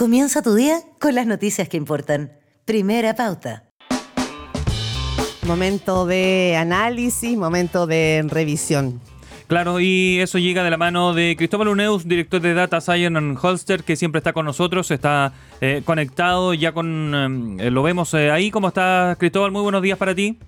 Comienza tu día con las noticias que importan. Primera pauta. Momento de análisis, momento de revisión. Claro, y eso llega de la mano de Cristóbal Uneus, director de Data Science en Holster, que siempre está con nosotros, está eh, conectado, ya con eh, lo vemos eh, ahí. ¿Cómo estás, Cristóbal? Muy buenos días para ti.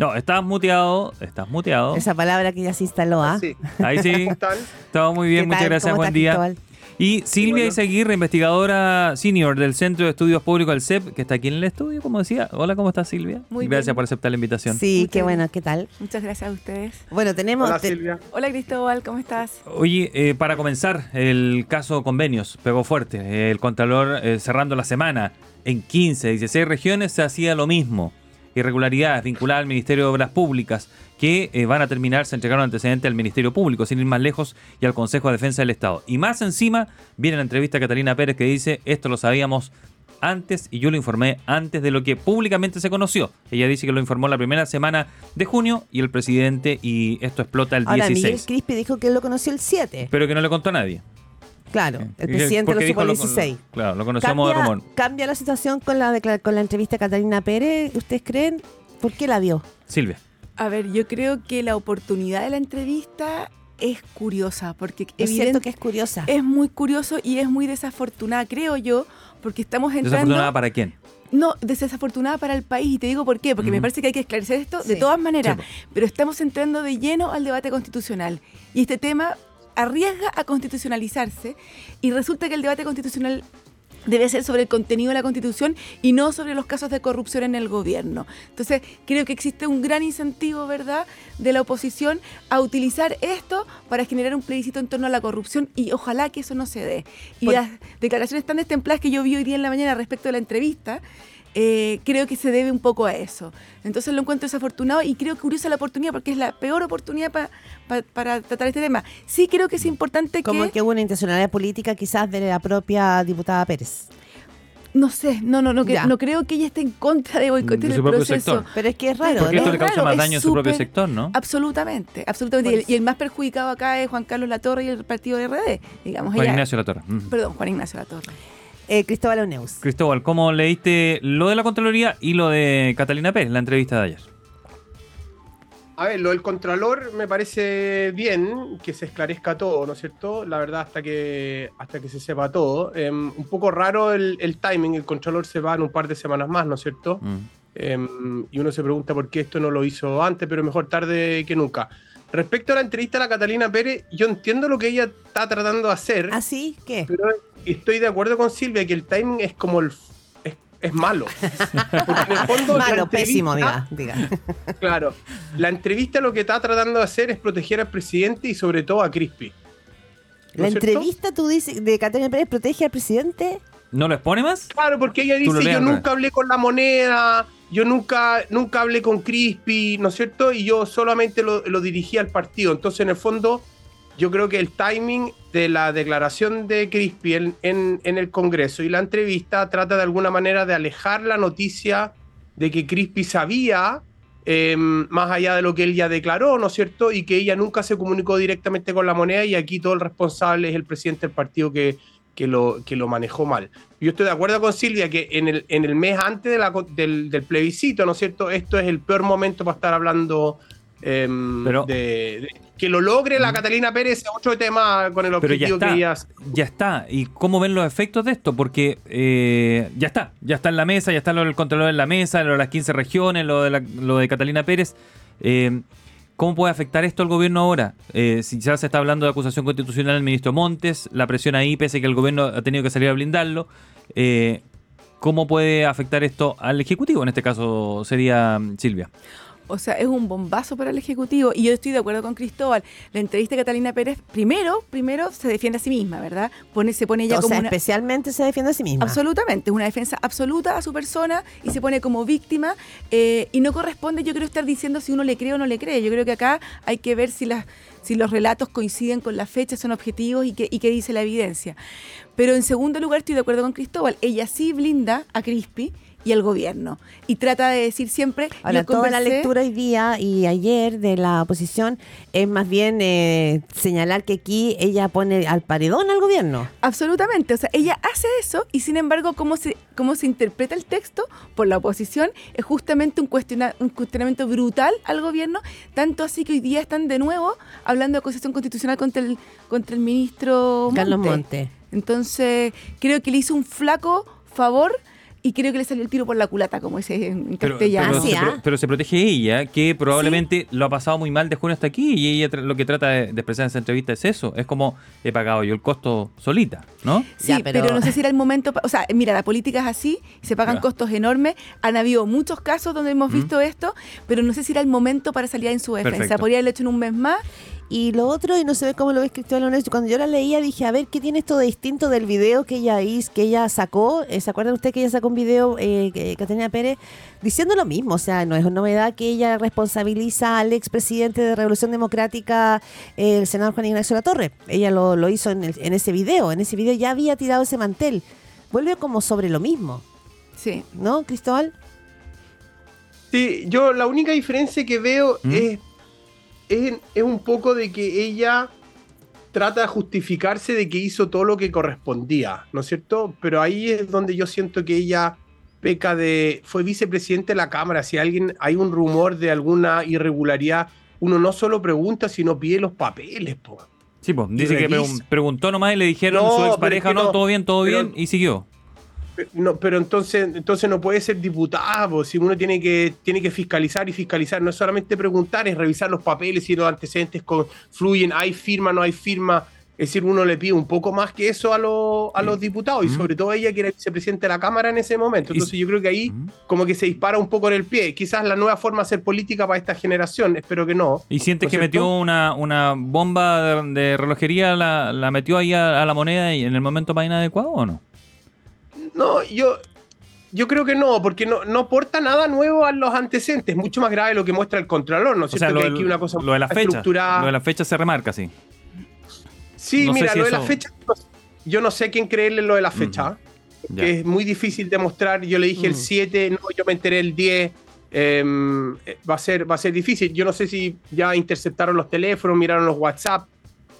No, estás muteado, estás muteado. Esa palabra que ya se instaló, ¿ah? Sí. Ahí sí. ¿Cómo están? Todo muy bien, ¿Qué muchas gracias, ¿Cómo buen día. Cristóbal? Y Silvia Bueno. Izaguirre, investigadora senior del Centro de Estudios Públicos del CEP, que está aquí en el estudio, como decía. Hola, ¿cómo estás, Silvia? Muy Gracias bien. por aceptar la invitación. Sí, Muchas qué bueno. ¿qué tal? Muchas gracias a ustedes. Bueno, tenemos... Hola te- Silvia. Hola Cristóbal, ¿cómo estás? Oye, eh, para comenzar, el caso convenios pegó fuerte. El Contralor eh, cerrando la semana en 15, 16 regiones se hacía lo mismo. Irregularidades vinculadas al Ministerio de Obras Públicas que eh, van a terminar, se entregaron antecedentes al Ministerio Público, sin ir más lejos, y al Consejo de Defensa del Estado. Y más encima viene la entrevista de Catalina Pérez que dice, esto lo sabíamos antes y yo lo informé antes de lo que públicamente se conoció. Ella dice que lo informó la primera semana de junio y el presidente y esto explota el Ahora, 16. Miguel Crispi dijo que lo conoció el 7. Pero que no le contó a nadie. Claro, el presidente lo supo el dijo, lo- 16. claro, lo conocemos de ¿Cambia, rumor. ¿Cambia la situación con la, con la entrevista de Catalina Pérez? ¿Ustedes creen? ¿Por qué la dio? Silvia. A ver, yo creo que la oportunidad de la entrevista es curiosa, porque Es evidente- cierto que es curiosa. es muy curioso y es muy desafortunada, creo yo, porque estamos entrando... ¿Desafortunada para quién? No, desafortunada para el país. Y te digo por qué. Porque me Ujú. parece que hay que esclarecer esto de todas maneras. Sí, Pero estamos entrando de lleno al debate constitucional. Y este tema arriesga a constitucionalizarse. Y resulta que el debate constitucional debe ser sobre el contenido de la Constitución y no sobre los casos de corrupción en el gobierno. Entonces, creo que existe un gran incentivo, ¿verdad?, de la oposición a utilizar esto para generar un plebiscito en torno a la corrupción y ojalá que eso no se dé. Y Por- las declaraciones tan destempladas que yo vi hoy día en la mañana respecto de la entrevista, eh, creo que se debe un poco a eso. Entonces lo encuentro desafortunado y creo curiosa la oportunidad porque es la peor oportunidad pa- pa- para tratar este tema. Sí creo que es importante Como que... que hubo una intencionalidad política quizás de la propia diputada Pérez. No sé, no, no, no, que- no creo que ella esté en contra de boicotear De su el propio proceso. sector. Pero es que es raro, Porque Es esto le causa raro, más daño a su propio sector, ¿no? Absolutamente, absolutamente. Y el, y el más perjudicado acá es Juan Carlos Latorre y el partido de RD, digamos. Juan ella- Ignacio Latorre. Perdón, Juan Ignacio Latorre. Eh, Cristóbal Oneus. Cristóbal, ¿cómo leíste lo de la Contraloría y lo de Catalina Pérez, la entrevista de ayer? A ver, lo del Contralor me parece bien que se esclarezca todo, ¿no es cierto? La verdad, hasta que, hasta que se sepa todo. Em, un poco raro el, el timing, el Contralor se va en un par de semanas más, ¿no es cierto? Mm. Em, y uno se pregunta por qué esto no lo hizo antes, pero mejor tarde que nunca. Respecto a la entrevista a la Catalina Pérez, yo entiendo lo que ella está tratando de hacer, ¿Ah, sí? ¿Qué? pero estoy de acuerdo con Silvia que el timing es como el... Es, es malo. Porque en el fondo Malo, pésimo, diga. diga. Claro. La entrevista lo que está tratando de hacer es proteger al presidente y sobre todo a Crispy. ¿No La cierto? entrevista, tú dices, de Catalina Pérez protege al presidente. ¿No lo expone más? Claro, porque ella dice, yo al revés". nunca hablé con la moneda, yo nunca, nunca hablé con Crispy, ¿no es cierto? Y yo solamente lo, lo dirigí al partido. Entonces, en el fondo, yo creo que el timing de la declaración de Crispy en, en- en el Congreso y la entrevista trata de alguna manera de alejar la noticia de que Crispy sabía, eh, más allá de lo que él ya declaró, ¿no es cierto? Y que ella nunca se comunicó directamente con la moneda y aquí todo el responsable es el presidente del partido que, que, lo, que lo manejó mal. Yo estoy de acuerdo con Silvia que en el, en el mes antes de la co- del, del plebiscito, ¿no es cierto? Esto es el peor momento para estar hablando em, Pero- de, de- que lo logre la. Catalina Pérez es otro tema con el Pero ya objetivo que está. ella Ya está. ¿Y cómo ven los efectos de esto? Porque eh, ya está. Ya está en la mesa, ya está lo del Contralor en la mesa, lo de las 15 regiones, lo de, la- lo de Catalina Pérez. Eh, ¿Cómo puede afectar esto al gobierno ahora? Eh, si ya se está hablando de acusación constitucional del ministro Montes, la presión ahí, pese a que el gobierno ha tenido que salir a blindarlo. ¿Cómo puede afectar esto al Ejecutivo? En este caso sería mm, Silvia. O sea, es un bombazo para el Ejecutivo. Y yo estoy de acuerdo con Cristóbal. La entrevista de Catalina Pérez, primero, primero se defiende a sí misma, ¿verdad? Pone, se pone ella o como sea, una... especialmente se defiende a sí misma. Absolutamente, es una defensa absoluta a su persona y se pone como víctima eh, y no corresponde yo creo estar diciendo si uno le cree o no le cree. Yo creo que acá hay que ver si, las, si los relatos coinciden con las fechas, son objetivos y qué y qué dice la evidencia. Pero en segundo lugar estoy de acuerdo con Cristóbal, ella sí blinda a Crispy y al gobierno. Y trata de decir siempre... Ahora, toda la lectura hoy día y ayer de la oposición es más bien eh, señalar que aquí ella pone al paredón al gobierno. Absolutamente, o sea, ella hace eso y sin embargo cómo se, cómo se interpreta el texto por la oposición es justamente un, cuestiona- un cuestionamiento brutal al gobierno, tanto así que hoy día están de nuevo hablando de acusación constitucional contra el, contra el ministro Carlos Monte. Monte. Entonces, creo que le hizo un flaco favor y creo que le salió el tiro por la culata, como dice en Pero, castellano. pero Ah, sí, se, ¿ah? pro- pero se protege ella, que probablemente lo ha pasado muy mal de junio hasta aquí y ella lo que trata de, de expresar en esa entrevista es eso. Es como he pagado yo el costo solita, ¿no? Sí, Ya, pero... pero- no sé si era el momento. O sea, mira, la política es así, se pagan Ya. costos enormes. Han habido muchos casos donde hemos visto esto, pero no sé si era el momento para salir en su defensa. Perfecto. Podría haberlo hecho en un mes más. Y lo otro, y no se ve cómo lo ves Cristóbal Leonés, cuando yo la leía dije, a ver, ¿qué tiene esto de distinto del video que ella hizo, que ella sacó? Eh, ¿Se acuerdan usted que ella sacó un video, eh, que- Catalina Pérez, diciendo lo mismo? O sea, no es novedad que ella responsabiliza al expresidente de Revolución Democrática, eh, el senador Juan Ignacio Latorre. Ella lo, lo hizo en, el- en ese video, en ese video ya había tirado ese mantel. Vuelve como sobre lo mismo, Sí. ¿no, Cristóbal? Sí, yo la única diferencia que veo ¿Mm? es, es, es un poco de que ella trata de justificarse de que hizo todo lo que correspondía, ¿no es cierto? Pero ahí es donde yo siento que ella peca de... Fue vicepresidente de la Cámara, si alguien hay un rumor de alguna irregularidad, uno no solo pregunta, sino pide los papeles, po. Sí, pues dice que preguntó nomás y le dijeron No, su expareja, no, no, todo bien, todo pero- bien, y siguió. No, pero entonces, entonces no puede ser diputado, si uno tiene que, tiene que fiscalizar y fiscalizar, no es solamente preguntar, es revisar los papeles si los antecedentes con- fluyen, hay firma, no hay firma. Es decir, uno le pide un poco más que eso a, los- a los diputados y Mm. sobre todo ella que era vicepresidente de la Cámara en ese momento. Y- Entonces yo creo que ahí Mm. como que se dispara un poco en el pie. Quizás la nueva forma de hacer política para esta generación, espero que no. ¿Y sientes ¿No que cierto? metió una, una bomba de, de relojería, la, la metió ahí a, a la moneda y en el momento más inadecuado o no? No, yo, yo creo que no, porque no, no aporta nada nuevo a los antecedentes. Mucho más grave lo que muestra el Contralor, ¿no es O sea, cierto? lo, que aquí una cosa lo de la fecha. estructurada. Lo de la fecha se remarca, sí. Sí, No mira, si lo de la fecha, yo no sé quién creerle lo de la fecha, Ya. que es muy difícil demostrar. Yo le dije el Mm. 7, no, yo me enteré el 10. em, eh, va, a ser, va a ser difícil. Yo no sé si ya interceptaron los teléfonos, miraron los WhatsApp.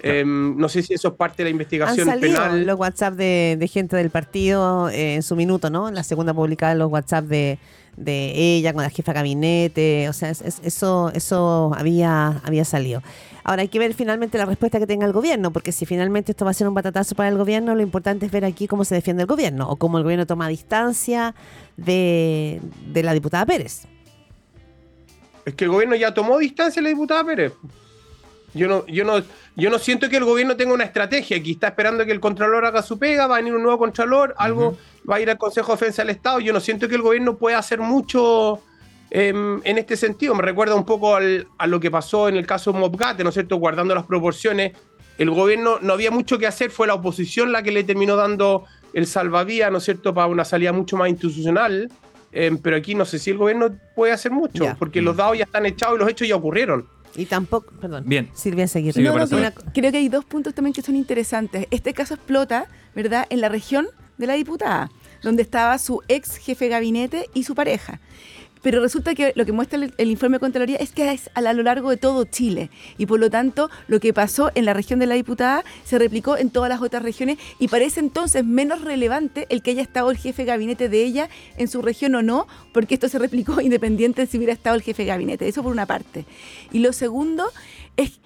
Em, no sé si eso es parte de la Han investigación salido penal. los WhatsApp de, de gente del partido eh, en su minuto, ¿no? En la segunda publicada los WhatsApp de, de ella con la jefa de gabinete, o sea, es- es- eso eso había había salido. Ahora hay que ver finalmente la respuesta que tenga el gobierno, porque si finalmente esto va a ser un batatazo para el gobierno, lo importante es ver aquí cómo se defiende el gobierno o cómo el gobierno toma distancia de, de la diputada Pérez. Es que el gobierno ya tomó distancia de la diputada Pérez. Yo no, yo no, yo no siento que el gobierno tenga una estrategia. Aquí está esperando que el Contralor haga su pega, va a venir un nuevo Contralor, algo va a ir al Consejo de Defensa del Estado. Yo no siento que el gobierno pueda hacer mucho em, en este sentido. Me recuerda un poco al- a lo que pasó en el caso Mobgate, ¿no es cierto? Guardando las proporciones. El gobierno no había mucho que hacer, fue la oposición la que le terminó dando el salvavidas, ¿no es cierto?, para una salida mucho más institucional. Em, pero aquí no sé si el gobierno puede hacer mucho, porque los dados ya están echados y los hechos ya ocurrieron. Y tampoco, perdón. Bien. Silvia Seguir. No, creo que hay dos puntos también que son interesantes. Este caso explota, ¿verdad?, en la región de la diputada, donde estaba su ex jefe de gabinete y su pareja. Pero resulta que lo que muestra el, informe de Contraloría es que es a, lo largo de todo Chile. Y por lo tanto, lo que pasó en la región de la diputada se replicó en todas las otras regiones y parece entonces menos relevante el que haya estado el jefe de gabinete de ella en su región o no, porque esto se replicó independiente de si hubiera estado el jefe de gabinete. Eso por una parte. Y lo segundo es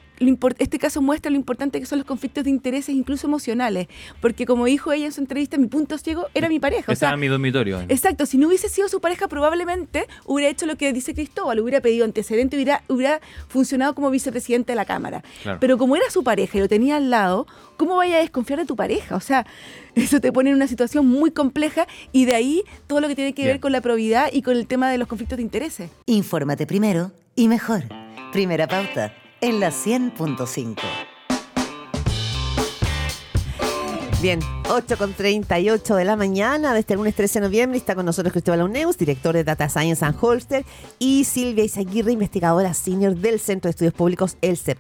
este caso muestra lo importante que son los conflictos de intereses, incluso emocionales, porque como dijo ella en su entrevista, mi punto ciego era mi pareja. O Estaba sea, en mi dormitorio. Exacto, si no hubiese sido su pareja, probablemente hubiera hecho lo que dice Cristóbal, hubiera pedido antecedente, hubiera, hubiera funcionado como vicepresidente de la Cámara. Claro. Pero como era su pareja y lo tenía al lado, ¿cómo vaya a desconfiar de tu pareja? O sea, eso te pone en una situación muy compleja y de ahí todo lo que tiene que Bien. ver con la probidad y con el tema de los conflictos de intereses. Infórmate primero y mejor. Primera pauta en la 100.5. Bien, 8 con 38 de la mañana de este lunes 13 de noviembre está con nosotros Cristóbal Auneus, director de Data Science and Holster, y Silvia Izaguirre, investigadora senior del Centro de Estudios Públicos, el CEP.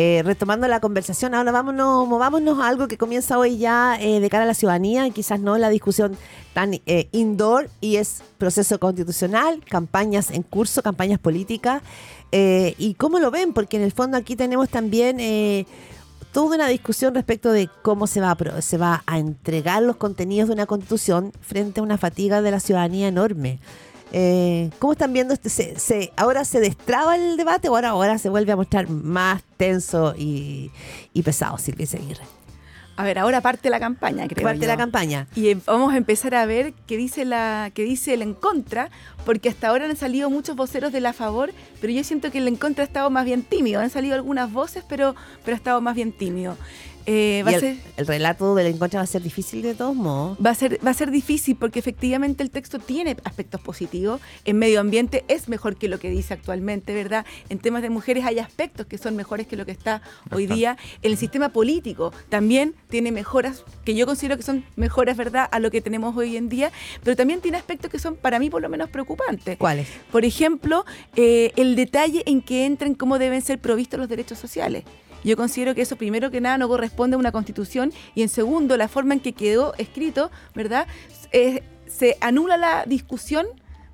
Eh, retomando la conversación, ahora vámonos, movámonos a algo que comienza hoy ya eh, de cara a la ciudadanía, quizás no la discusión tan eh, indoor, y es proceso constitucional, campañas en curso, campañas políticas. Eh, ¿Y cómo lo ven? Porque en el fondo aquí tenemos también eh, toda una discusión respecto de cómo se va, a, se va a entregar los contenidos de una constitución frente a una fatiga de la ciudadanía enorme. Eh, ¿Cómo están viendo este? Se, se- ¿Ahora se destraba el debate o ahora, ahora se vuelve a mostrar más tenso y, y pesado, Silvia Seguirre? A ver, ahora parte la campaña, creo Parte yo. la campaña. Y em- vamos a empezar a ver qué dice la qué dice el en contra, porque hasta ahora han salido muchos voceros de la favor, pero yo siento que el en contra ha estado más bien tímido. Han salido algunas voces, pero, pero ha estado más bien tímido. Eh, va, Y a el, ser, el relato del encuentro va a ser difícil de todos modos. va, a ser, va a ser difícil porque efectivamente el texto tiene aspectos positivos. En medio ambiente es mejor que lo que dice actualmente, ¿verdad? En temas de mujeres hay aspectos que son mejores que lo que está hoy día. El sistema político también tiene mejoras que yo considero que son mejoras, ¿verdad?, a lo que tenemos hoy en día, pero también tiene aspectos que son para mí por lo menos preocupantes. ¿Cuáles? Por ejemplo, eh, el detalle en que entran cómo deben ser provistos los derechos sociales. Yo considero que eso, primero que nada, no corresponde a una constitución y, en segundo, la forma en que quedó escrito, ¿verdad? Eh, se anula la discusión,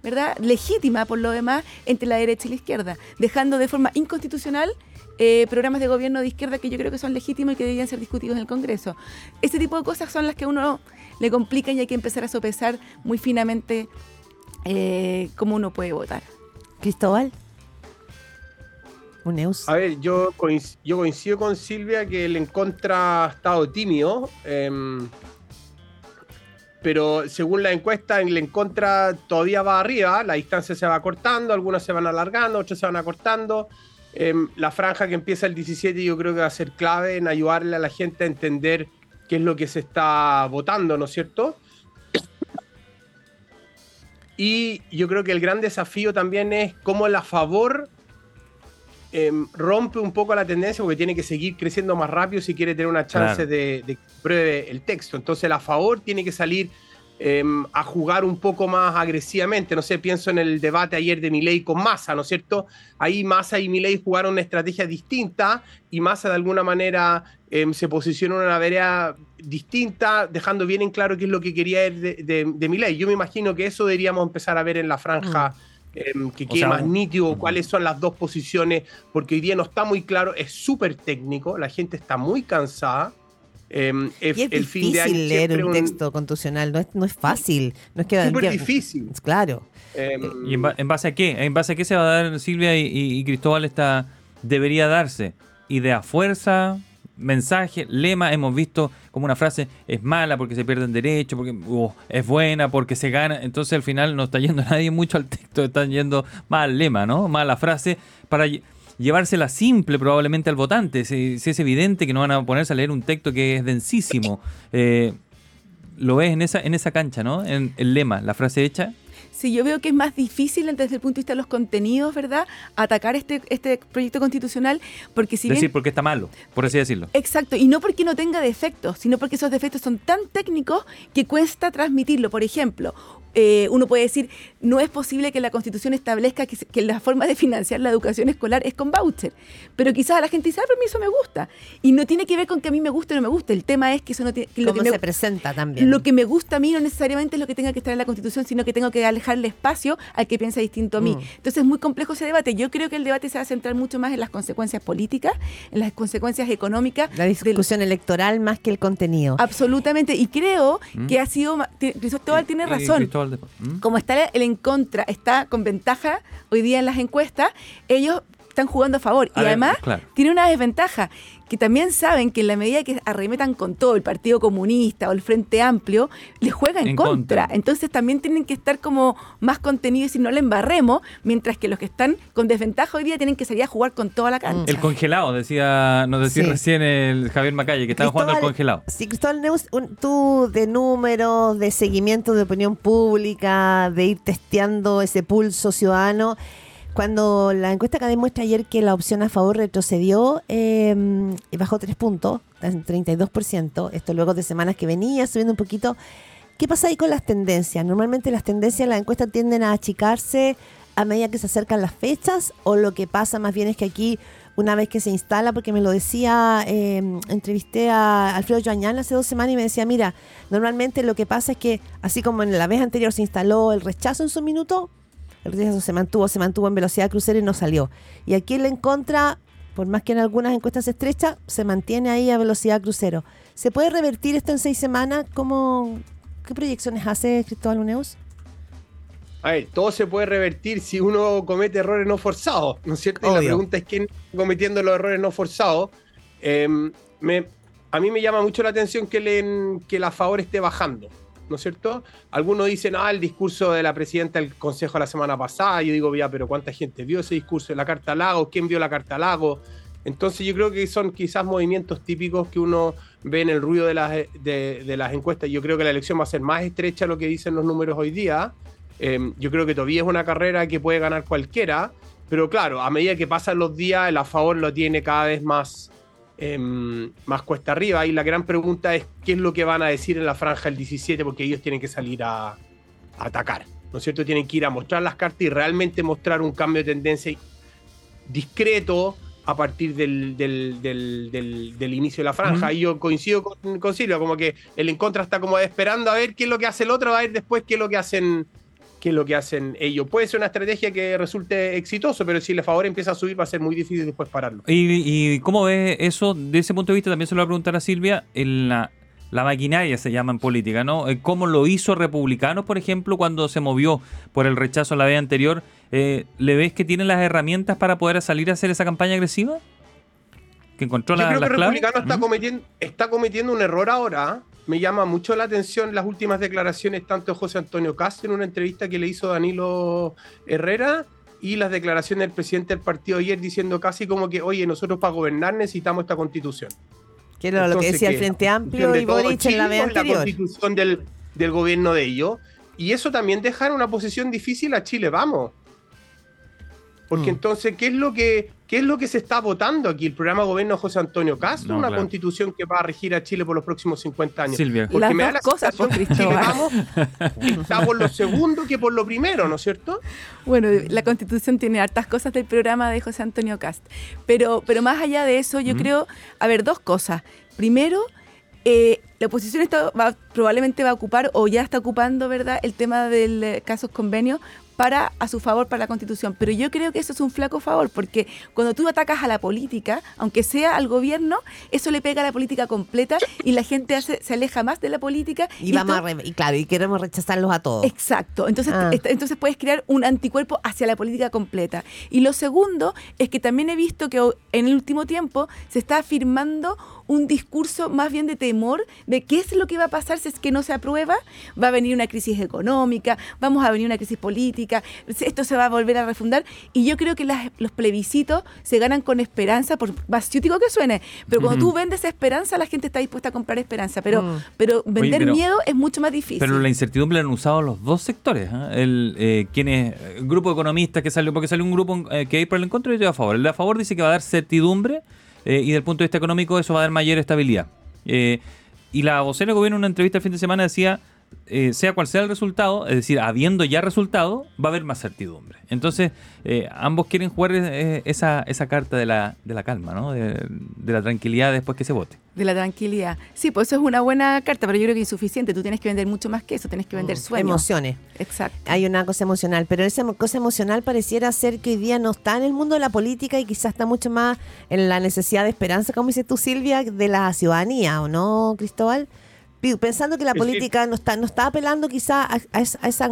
¿verdad? Legítima, por lo demás, entre la derecha y la izquierda, dejando de forma inconstitucional eh, programas de gobierno de izquierda que yo creo que son legítimos y que deberían ser discutidos en el Congreso. Ese tipo de cosas son las que a uno le complican y hay que empezar a sopesar muy finamente eh, cómo uno puede votar. Cristóbal. A ver, yo, coinc- yo coincido con Silvia que el en contra ha estado tímido. em, pero según la encuesta, el en contra todavía va arriba. La distancia se va cortando, algunas se van alargando, otras se van acortando. Em, la franja que empieza el 17 yo creo que va a ser clave en ayudarle a la gente a entender qué es lo que se está votando, ¿no es cierto? Y yo creo que el gran desafío también es cómo la favor em, rompe un poco la tendencia porque tiene que seguir creciendo más rápido si quiere tener una chance Claro. de, de que pruebe el texto. Entonces la favor tiene que salir em, a jugar un poco más agresivamente. No sé, pienso en el debate ayer de Milei con Massa, ¿no es cierto? Ahí Massa y Milei jugaron una estrategia distinta y Massa de alguna manera em, se posicionó en una vereda distinta, dejando bien en claro qué es lo que quería de, de, de Milei. Yo me imagino que eso deberíamos empezar a ver en la franja. Em, que O quede sea, más nítido cuáles son las dos posiciones, porque hoy día no está muy claro, es súper técnico, la gente está muy cansada. Y es el fin de año difícil leer un texto constitucional, no es, no es fácil. No es que Súper que- difícil. Claro. em, ¿Y en, ba- en base a qué? ¿En base a qué se va a dar Silvia y, y- y Cristóbal esta debería darse? ¿Idea fuerza? ¿Mensaje? ¿Lema? Hemos visto como una frase es mala porque se pierden derechos, porque es buena porque se gana. Entonces al final no está yendo nadie mucho al texto, están yendo más al lema, ¿no? Más a la frase para lle- llevársela simple probablemente al votante. Si, si es evidente que no van a ponerse a leer un texto que es densísimo. Eh, lo ves en esa, en esa cancha, ¿no? En el lema, la frase hecha. Sí, yo veo que es más difícil desde el punto de vista de los contenidos, ¿verdad? Atacar este, este proyecto constitucional, porque si decir bien... porque está malo, por así decirlo. Exacto, y no porque no tenga defectos, sino porque esos defectos son tan técnicos que cuesta transmitirlo. Por ejemplo, eh, uno puede decir, no es posible que la Constitución establezca que, que la forma de financiar la educación escolar es con voucher. Pero quizás a la gente dice, ah, pero a mí eso me gusta. Y no tiene que ver con que a mí me guste o no me guste. El tema es que eso no tiene... que lo Cómo que me- se presenta también. lo que me gusta a mí no necesariamente es lo que tenga que estar en la Constitución, sino que tengo que dejarle espacio al que piensa distinto a mí. Mm. Entonces es muy complejo ese debate. Yo creo que el debate se va a centrar mucho más en las consecuencias políticas, en las consecuencias económicas. La del- discusión electoral más que el contenido. Absolutamente. Y creo Mm. que ha sido... Cristóbal tiene Eh, razón. Cristóbal. ¿Mm? Como está el en contra, está con ventaja hoy día en las encuestas, ellos están jugando a favor. A y ver, además claro. tiene una desventaja, que también saben que en la medida que arremetan con todo el Partido Comunista o el Frente Amplio, les juega en, En contra. contra. Entonces también tienen que estar como más contenidos y no le embarremos, mientras que los que están con desventaja hoy día tienen que salir a jugar con toda la cancha. El congelado, decía, nos decía Sí. recién el Javier Macalle, que estaba jugando al congelado. Sí, Cristóbal Neus, un- tú de números, de seguimiento de opinión pública, de ir testeando ese pulso ciudadano. Cuando la encuesta que demuestra ayer que la opción a favor retrocedió eh, bajó tres puntos, está en 32%, esto luego de semanas que venía subiendo un poquito. ¿Qué pasa ahí con las tendencias? Normalmente las tendencias en la encuesta tienden a achicarse a medida que se acercan las fechas o lo que pasa más bien es que aquí una vez que se instala, porque me lo decía, eh, entrevisté a Alfredo Joañán hace dos semanas y me decía, mira, normalmente lo que pasa es que, así como en la vez anterior se instaló el rechazo en su minuto, el rechazo se mantuvo, se mantuvo en velocidad crucero y no salió. Y aquí en la en contra, por más que en algunas encuestas estrechas, se mantiene ahí a velocidad crucero. ¿Se puede revertir esto en seis semanas? ¿Cómo, ¿Qué proyecciones hace Cristóbal Uneus? A ver, todo se puede revertir si uno comete errores no forzados, ¿no es cierto? Y la pregunta es quién está cometiendo los errores no forzados. Eh, me- a mí me llama mucho la atención que, le, que la favor esté bajando, ¿no es cierto? Algunos dicen, ah, el discurso de la presidenta del Consejo la semana pasada. Yo digo, ya, pero ¿cuánta gente vio ese discurso de la Carta Lago? ¿Quién vio la Carta Lago? Entonces yo creo que son quizás movimientos típicos que uno ve en el ruido de las, de, de las encuestas. Yo creo que la elección va a ser más estrecha lo que dicen los números hoy día. Eh, yo creo que todavía es una carrera que puede ganar cualquiera, pero claro, a medida que pasan los días, el a favor lo tiene cada vez más, em, más cuesta arriba. Y la gran pregunta es qué es lo que van a decir en la franja el 17, porque ellos tienen que salir a, a atacar, ¿no es cierto? Tienen que ir a mostrar las cartas y realmente mostrar un cambio de tendencia discreto a partir del, del, del- del- del inicio de la franja. Y yo coincido con, con Silvia, como que el en contra está como esperando a ver qué es lo que hace el otro, a ver después qué es lo que hacen qué es lo que hacen ellos. Puede ser una estrategia que resulte exitoso, pero si el favor empieza a subir va a ser muy difícil después pararlo. ¿Y, y cómo ves eso de ese punto de vista? También se lo voy a preguntar a Silvia. En la, la maquinaria se llama en política, ¿no? Eh, ¿Cómo lo hizo Republicanos, por ejemplo, cuando se movió por el rechazo a la vez anterior? Eh, ¿Le ves que tiene las herramientas para poder salir a hacer esa campaña agresiva? ¿Que encontró Yo la- creo que las el claves? republicano está cometiendo, está cometiendo un error ahora. ¿eh? Me llama mucho la atención las últimas declaraciones tanto de José Antonio Castro en una entrevista que le hizo Danilo Herrera y las declaraciones del presidente del partido ayer diciendo casi como que, oye, nosotros para gobernar necesitamos esta constitución. Que era lo que decía el. Frente Amplio de y todo Boric en la Chile vez o la anterior. constitución del, del gobierno de ellos. Y eso también deja en una posición difícil a Chile, vamos. Porque Mm. entonces, ¿qué es, lo que, ¿qué es lo que se está votando aquí? ¿El programa de gobierno de José Antonio Castro? No, ¿Una claro. constitución que va a regir a Chile por los próximos 50 años? Silvia. Porque Las me da dos la cosas, sensación pues, Cristóbal. vamos, está por lo segundo que por lo primero, ¿no es cierto? Bueno, la constitución tiene hartas cosas del programa de José Antonio Cast. Pero, pero más allá de eso, yo creo, a ver, dos cosas. Primero, eh, la oposición está, va- probablemente va a ocupar o ya está ocupando, ¿verdad?, el tema del eh, casos convenios para a su favor para la constitución. Pero yo creo que eso es un flaco favor, porque cuando tú atacas a la política, aunque sea al gobierno, eso le pega a la política completa y la gente hace- se aleja más de la política. Y, vamos a y claro, y queremos rechazarlos a todos. Exacto. Entonces, Ah. entonces puedes crear un anticuerpo hacia la política completa. Y lo segundo es que también he visto que en el último tiempo se está afirmando un discurso más bien de temor de qué es lo que va a pasar si es que no se aprueba. Va a venir una crisis económica, vamos a venir una crisis política, esto se va a volver a refundar. Y yo creo que las- los plebiscitos se ganan con esperanza, por más ciútico que suene. Pero cuando Ujú. tú vendes esperanza, la gente está dispuesta a comprar esperanza. Pero, Mm. pero vender pero- miedo es mucho más difícil. Pero la incertidumbre la han usado los dos sectores. ¿ah? El, eh, quienes, el grupo de economistas que salió, porque salió un grupo eh, que hay por el encuentro y otro a favor. El de a favor dice que va a dar certidumbre eh, y del punto de vista económico eso va a dar mayor estabilidad. Eh, y la vocera del gobierno en una entrevista el fin de semana decía, eh, sea cual sea el resultado, es decir, habiendo ya resultado, va a haber más certidumbre. Entonces, eh, ambos quieren jugar esa, esa carta de la, de la calma, ¿no? de la tranquilidad después que se vote. De la tranquilidad. Sí, pues eso es una buena carta, pero yo creo que es insuficiente. Tú tienes que vender mucho más que eso, tienes que vender sueños. Emociones. Exacto. Hay una cosa emocional, pero esa cosa emocional pareciera ser que hoy día no está en el mundo de la política y quizás está mucho más en la necesidad de esperanza, como dices tú, Silvia, de la ciudadanía, ¿o no, Cristóbal? Pensando que la política no está, no está apelando quizás a, a esa, a esa-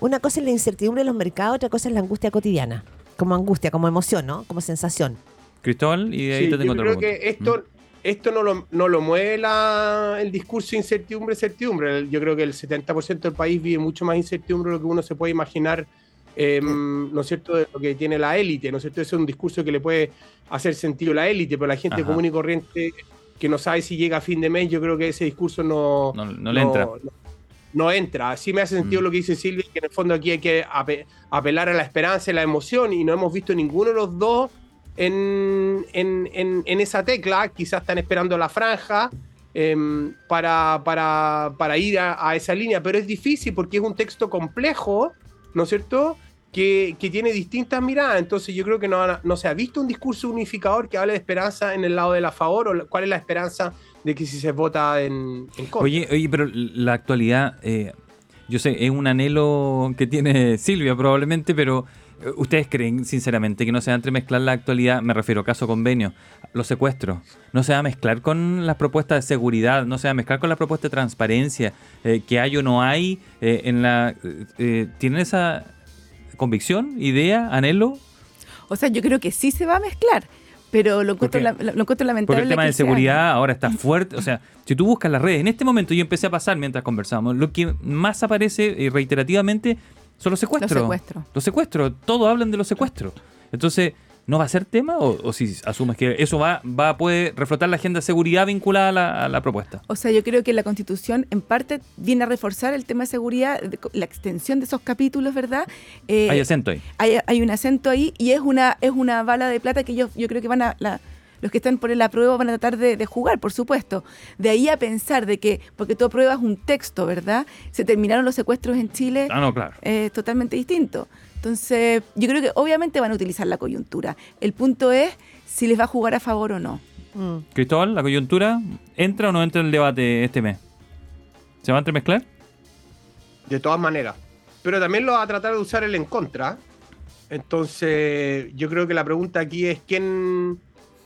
Una cosa es la incertidumbre de los mercados, otra cosa es la angustia cotidiana. Como angustia, como emoción, ¿no? Como sensación. Cristóbal, y de ahí Sí, te tengo yo otra creo pregunta. que esto, esto no, lo, no lo mueve la- el discurso de incertidumbre, certidumbre. Yo creo que el 70% del país vive mucho más incertidumbre de lo que uno se puede imaginar, eh, ¿no es cierto?, de lo que tiene la élite, ¿no es cierto? Ese es un discurso que le puede hacer sentido a la élite, pero la gente Ajá. común y corriente que no sabe si llega a fin de mes, yo creo que ese discurso no, No, no le entra. no, entra. Sí me hace sentido Mm. lo que dice Silvia, que en el fondo aquí hay que ape- apelar a la esperanza y la emoción, y no hemos visto ninguno de los dos en, esa tecla. Quizás están esperando la franja em, para, para- ir a, esa línea, pero es difícil porque es un texto complejo, ¿no es cierto? que, tiene distintas miradas. Entonces yo creo que no, no se ha visto un discurso unificador que hable de esperanza en el lado de la favor o cuál es la esperanza de que si se vota en, en contra. Oye, oye, pero la actualidad, eh, yo sé, es un anhelo que tiene Silvia probablemente, pero ¿ustedes creen sinceramente que no se va a entremezclar la actualidad? Me refiero caso convenio, los secuestros. No se va a mezclar con las propuestas de seguridad, no se va a mezclar con la propuesta de transparencia, eh, que hay o no hay eh, en la... eh, eh, ¿Tienen esa convicción, idea, anhelo? O sea, yo creo que sí se va a mezclar, pero lo encuentro, la- lo encuentro lamentable. Porque el tema de seguridad ahora está fuerte. O sea, si tú buscas las redes, en este momento yo empecé a pasar mientras conversamos, lo que más aparece eh, reiterativamente son los secuestros. Los secuestros. Los secuestros, todos hablan de los secuestros. Entonces, ¿no va a ser tema o, o si asumes que eso va, va poder reflotar la agenda de seguridad vinculada a la, a la propuesta? O sea, yo creo que la Constitución en parte viene a reforzar el tema de seguridad, la extensión de esos capítulos, ¿verdad? Eh, Hay acento ahí. hay, hay un acento ahí y es una es una bala de plata que yo, yo creo que van a la- los que están por el apruebo van a tratar de, de jugar, por supuesto. De ahí a pensar de que, porque tú apruebas un texto, ¿verdad? Se terminaron los secuestros en Chile, Ah, no, claro. es totalmente distinto. Entonces, yo creo que obviamente van a utilizar la coyuntura. El punto es si les va a jugar a favor o no. Mm. Cristóbal, la coyuntura, ¿entra o no entra en el debate este mes? ¿Se va a entremezclar? De todas maneras. Pero también lo va a tratar de usar él en contra. Entonces, yo creo que la pregunta aquí es quién,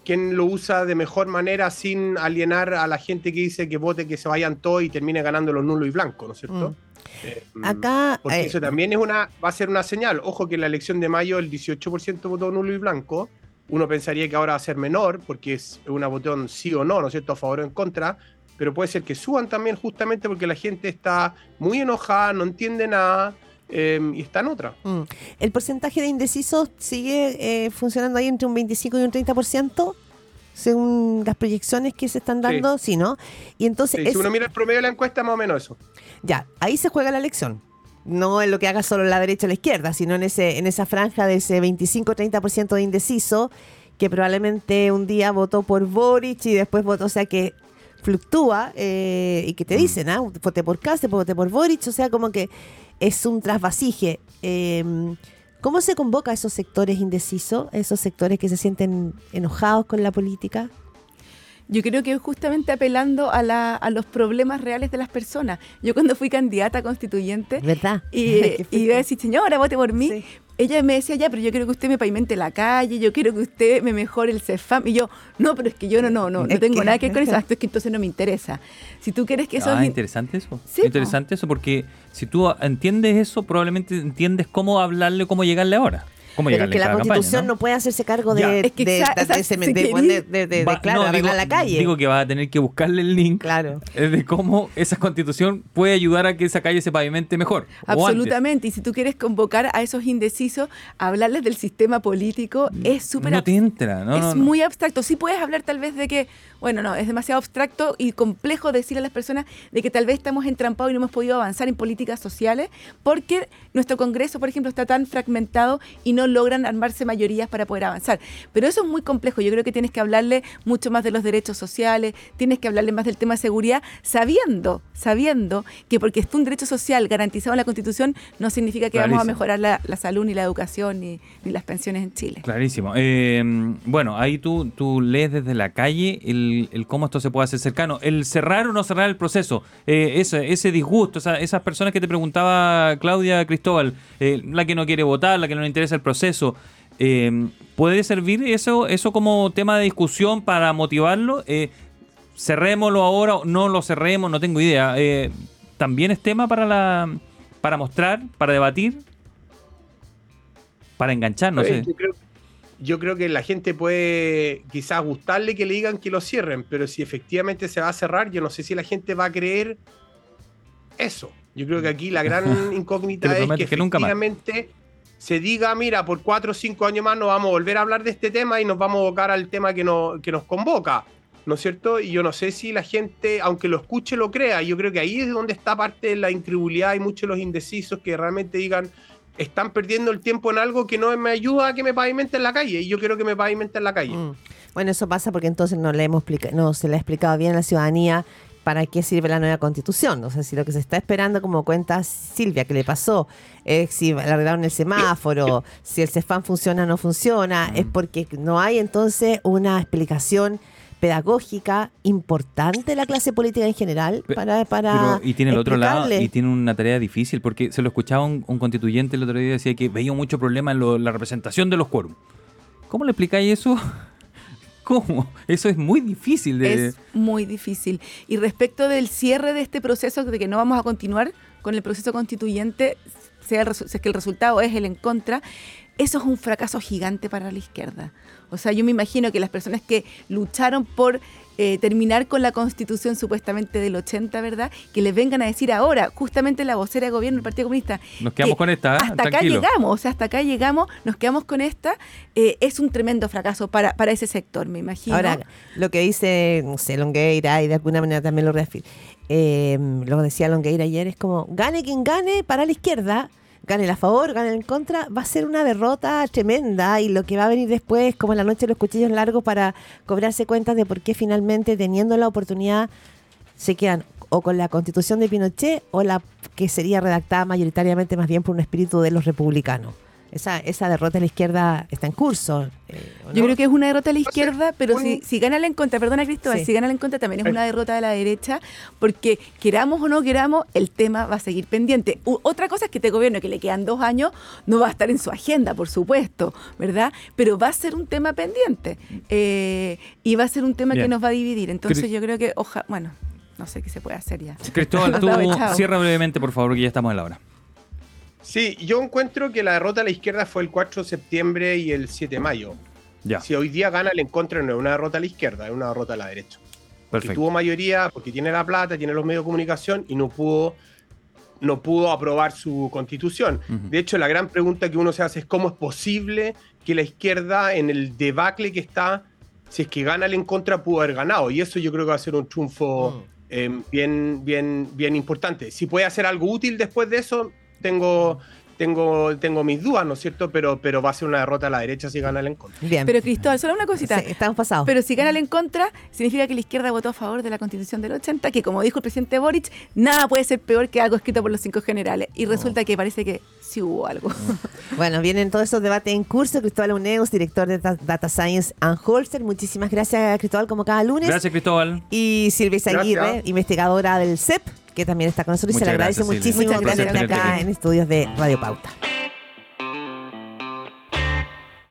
quién lo usa de mejor manera sin alienar a la gente que dice que vote, que se vayan todos y termine ganando los nulos y blancos, ¿no es cierto? Mm. Eh, Acá, Porque eh, eso también es una, va a ser una señal. Ojo que en la elección de mayo el 18% votó nulo y blanco. Uno pensaría que ahora va a ser menor porque es una votación sí o no, ¿no es cierto? A favor o en contra. Pero puede ser que suban también justamente porque la gente está muy enojada, no entiende nada eh, y está en otra. mm, el porcentaje de indecisos sigue eh, funcionando ahí entre un 25 y un 30%, según las proyecciones que se están dando, sí, ¿no? Y entonces, Sí, es- si uno mira el promedio de la encuesta, más o menos eso. ya, ahí se juega la elección. No en lo que haga solo la derecha o la izquierda, sino en, ese, en esa franja de ese 25-30% de indeciso que probablemente un día votó por Boric y después votó, o sea que fluctúa eh, y que te dicen, ah, voté por después voté por Boric, o sea, como que es un trasvasije. Eh, ¿Cómo se convoca a esos sectores indecisos, esos sectores que se sienten enojados con la política? Yo creo que justamente apelando a, la- a los problemas reales de las personas. Yo cuando fui candidata constituyente ¿Verdad? y, y iba a decir, señora, vote por mí. Sí. Ella me decía, ya, pero yo quiero que usted me pavimente la calle, yo quiero que usted me mejore el CEFAM. Y yo, no, pero es que yo no, no, no, no tengo que- nada que ver con eso. Ah, Es que entonces no me interesa. Si tú quieres que eso... ah, es- interesante eso. Sí, interesante eso porque si tú entiendes eso, probablemente entiendes cómo hablarle, cómo llegarle ahora. Cómo Pero que la cada campaña, constitución ¿no? no puede hacerse cargo Ya. de, Es que de, esa- de de- de- Va- claro, no, arreglar digo, la calle. Digo que va a tener que buscarle el link Claro. eh, de cómo esa constitución puede ayudar a que esa calle se pavimente mejor. Absolutamente. Y si tú quieres convocar a esos indecisos, hablarles del sistema político es súper No te entra, no, es no, no. muy abstracto. Sí puedes hablar tal vez de que, bueno, no, es demasiado abstracto y complejo decirle a las personas de que tal vez estamos entrampados y no hemos podido avanzar en políticas sociales porque nuestro Congreso, por ejemplo, está tan fragmentado y no logran armarse mayorías para poder avanzar. Pero eso es muy complejo. Yo creo que tienes que hablarle mucho más de los derechos sociales, tienes que hablarle más del tema de seguridad, sabiendo, sabiendo que porque está un derecho social garantizado en la Constitución no significa que vamos a mejorar la, la salud, ni la educación, ni, ni las pensiones en Chile. Clarísimo. Eh, bueno, ahí tú, tú lees desde la calle el, el cómo esto se puede hacer cercano. El cerrar o no cerrar el proceso. Eh, ese, ese disgusto, esa- esas personas que te preguntaba Claudia Cristóbal, eh, la que no quiere votar, la que no le interesa el proceso. eh, ¿Puede servir eso, eso como tema de discusión para motivarlo? Eh, cerrémoslo ahora, o no lo cerremos, no tengo idea. ¿También es tema para, la, para mostrar, para debatir? Para enganchar, no sé. yo, creo, yo creo que la gente puede quizás gustarle que le digan que lo cierren, pero si efectivamente se va a cerrar, yo no sé si la gente va a creer eso. Yo creo que aquí la gran incógnita es que, prometo que nunca más. efectivamente se diga, mira, por cuatro o cinco años más no vamos a volver a hablar de este tema y nos vamos a abocar al tema que, no- que nos convoca. ¿No es cierto? Y yo no sé si la gente, aunque lo escuche, lo crea. Yo creo que ahí es donde está parte de la incredulidad y muchos de los indecisos que realmente digan, están perdiendo el tiempo en algo que no me ayuda a que me pavimenten la calle. Y yo quiero que me pavimenten la calle. Mm. Bueno, eso pasa porque entonces no le hemos no se le ha explicado bien a la ciudadanía ¿para qué sirve la nueva constitución? O sea, si lo que se está esperando, como cuenta Silvia, que le pasó, es si le arreglaron el semáforo, si el CEFAM funciona o no funciona, es porque no hay entonces una explicación pedagógica importante de la clase política en general para, para Pero, y tiene el otro lado, y tiene una tarea difícil, porque se lo escuchaba un, un constituyente el otro día, decía que veía mucho problema en lo- la representación de los quórum. ¿Cómo le explicáis eso? ¿Cómo? Eso es muy difícil de... Es muy difícil. Y respecto del cierre de este proceso, de que no vamos a continuar con el proceso constituyente, sea el resu- si es que el resultado es el en contra, eso es un fracaso gigante para la izquierda. O sea, yo me imagino que las personas que lucharon por eh, terminar con la constitución supuestamente del 80, ¿verdad? Que les vengan a decir ahora, justamente la vocera de gobierno del Partido Comunista. Nos quedamos que con esta, ¿eh? Hasta acá llegamos, o sea, hasta acá llegamos, nos quedamos con esta. eh, es un tremendo fracaso para, para ese sector, me imagino. Ahora, lo que dice, no sé, Longueira, y de alguna manera también lo reafirma, eh, lo decía Longueira ayer, es como, gane quien gane para la izquierda, gane a favor, gane en contra, va a ser una derrota tremenda y lo que va a venir después, como en la noche de los cuchillos largos, para cobrarse cuentas de por qué finalmente, teniendo la oportunidad, se quedan o con la constitución de Pinochet o la que sería redactada mayoritariamente más bien por un espíritu de los republicanos. Esa, esa derrota de la izquierda está en curso. eh, ¿o Yo creo que es una derrota de la izquierda, pero un- si, si gana la en contra, perdona Cristóbal, Sí. si gana la en contra también es una derrota de la derecha, porque queramos o no queramos, el tema va a seguir pendiente. U- otra cosa es que este gobierno, que le quedan dos años, no va a estar en su agenda, por supuesto, ¿verdad? Pero va a ser un tema pendiente eh, y va a ser un tema Bien. que nos va a dividir. Entonces yo creo que, oja, bueno, no sé qué se puede hacer ya. Cristóbal, tú cierra brevemente, por favor, que ya estamos en la hora. Sí, yo encuentro que la derrota a la izquierda fue el 4 de septiembre y el 7 de mayo. Ya, Si hoy día gana el en contra, no es una derrota a la izquierda, es una derrota a la derecha. Porque perfecto. tuvo mayoría, porque tiene la plata, tiene los medios de comunicación y no pudo, no pudo aprobar su constitución. De hecho, la gran pregunta que uno se hace es cómo es posible que la izquierda, en el debacle que está, si es que gana el en contra, pudo haber ganado. Y eso yo creo que va a ser un triunfo eh, bien, bien, bien importante. Si puede hacer algo útil después de eso, tengo, tengo, tengo mis dudas, ¿no es cierto? Pero, pero va a ser una derrota a la derecha si gana el en contra. Bien. Pero Cristóbal, solo una cosita. Sí, estamos pasados. Pero si gana el en contra, significa que la izquierda votó a favor de la constitución del 80, que como dijo el presidente Boric, nada puede ser peor que algo escrito por los cinco generales. Y resulta que parece que sí hubo algo. Bueno, vienen todos esos debates en curso. Cristóbal Uneus, director de Ta- Data Science and Holster. Muchísimas gracias, Cristóbal, como cada lunes. Gracias, Cristóbal. Y Silvia Aguirre, investigadora del CEP, que también está con nosotros y se le agradece muchísimo tenerte acá en estudios de Radio Pauta.